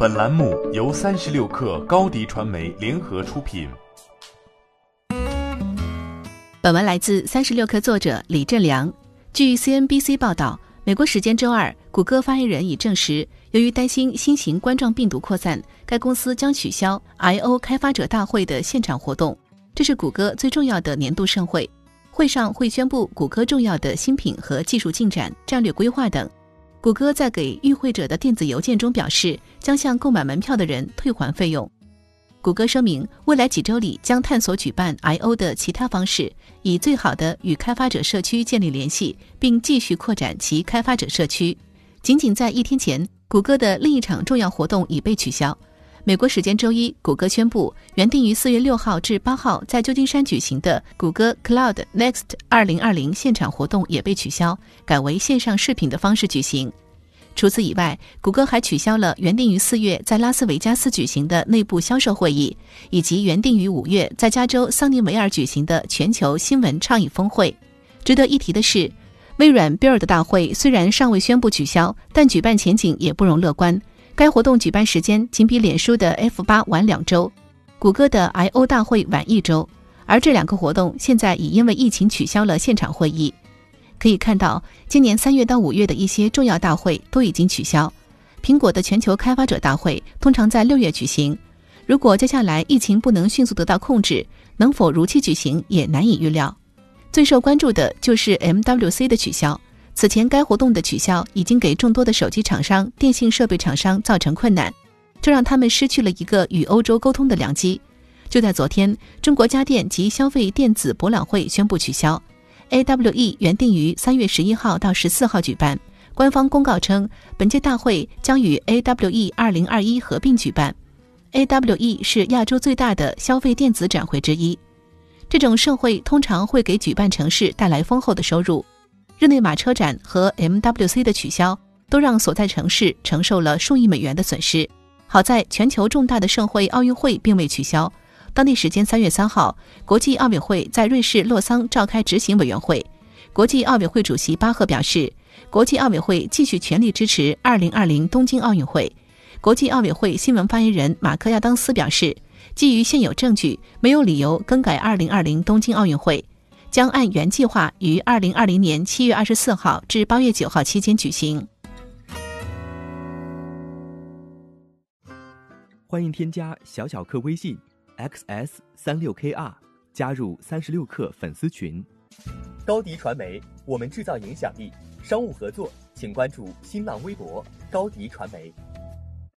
本栏目由三十六克高低传媒联合出品。本文来自三十六克作者李振良。据 CNBC 报道，美国时间周二，谷歌发言人已证实，由于担心新型冠状病毒扩散，该公司将取消 I/O 开发者大会的现场活动。这是谷歌最重要的年度盛会，会上会宣布谷歌重要的新品和技术进展、战略规划等。谷歌在给与会者的电子邮件中表示，将向购买门票的人退还费用。谷歌声明，未来几周里将探索举办 I/O 的其他方式，以最好的与开发者社区建立联系，并继续扩展其开发者社区。仅仅在一天前，谷歌的另一场重要活动已被取消。美国时间周一，谷歌宣布，原定于四月六号至八号在旧金山举行的谷歌 Cloud Next 二零二零现场活动也被取消，改为线上视频的方式举行。除此以外，谷歌还取消了原定于四月在拉斯维加斯举行的内部销售会议，以及原定于五月在加州桑尼维尔举行的全球新闻倡议峰会。值得一提的是，微软 Build 大会虽然尚未宣布取消，但举办前景也不容乐观。该活动举办时间仅比脸书的 F 八晚两周，谷歌的 I/O 大会晚一周，而这两个活动现在已因为疫情取消了现场会议。可以看到，今年三月到五月的一些重要大会都已经取消。苹果的全球开发者大会通常在六月举行，如果接下来疫情不能迅速得到控制，能否如期举行也难以预料。最受关注的就是 MWC 的取消。此前，该活动的取消已经给众多的手机厂商、电信设备厂商造成困难，这让他们失去了一个与欧洲沟通的良机。就在昨天，中国家电及消费电子博览会宣布取消，AWE 原定于三月十一号到十四号举办。官方公告称，本届大会将与 AWE 二零二一合并举办。AWE 是亚洲最大的消费电子展会之一，这种盛会通常会给举办城市带来丰厚的收入。日内瓦车展和 MWC 的取消，都让所在城市承受了数亿美元的损失。好在全球重大的盛会奥运会并未取消。当地时间三月三号，国际奥委会在瑞士洛桑召开执行委员会。国际奥委会主席巴赫表示，国际奥委会继续全力支持2020东京奥运会。国际奥委会新闻发言人马克亚当斯表示，基于现有证据，没有理由更改2020东京奥运会。将按原计划于二零二零年七月二十四号至八月九号期间举行。欢迎添加小小客微信 xs 三六 kr 加入三十六课粉丝群。高迪传媒，我们制造影响力。商务合作，请关注新浪微博高迪传媒。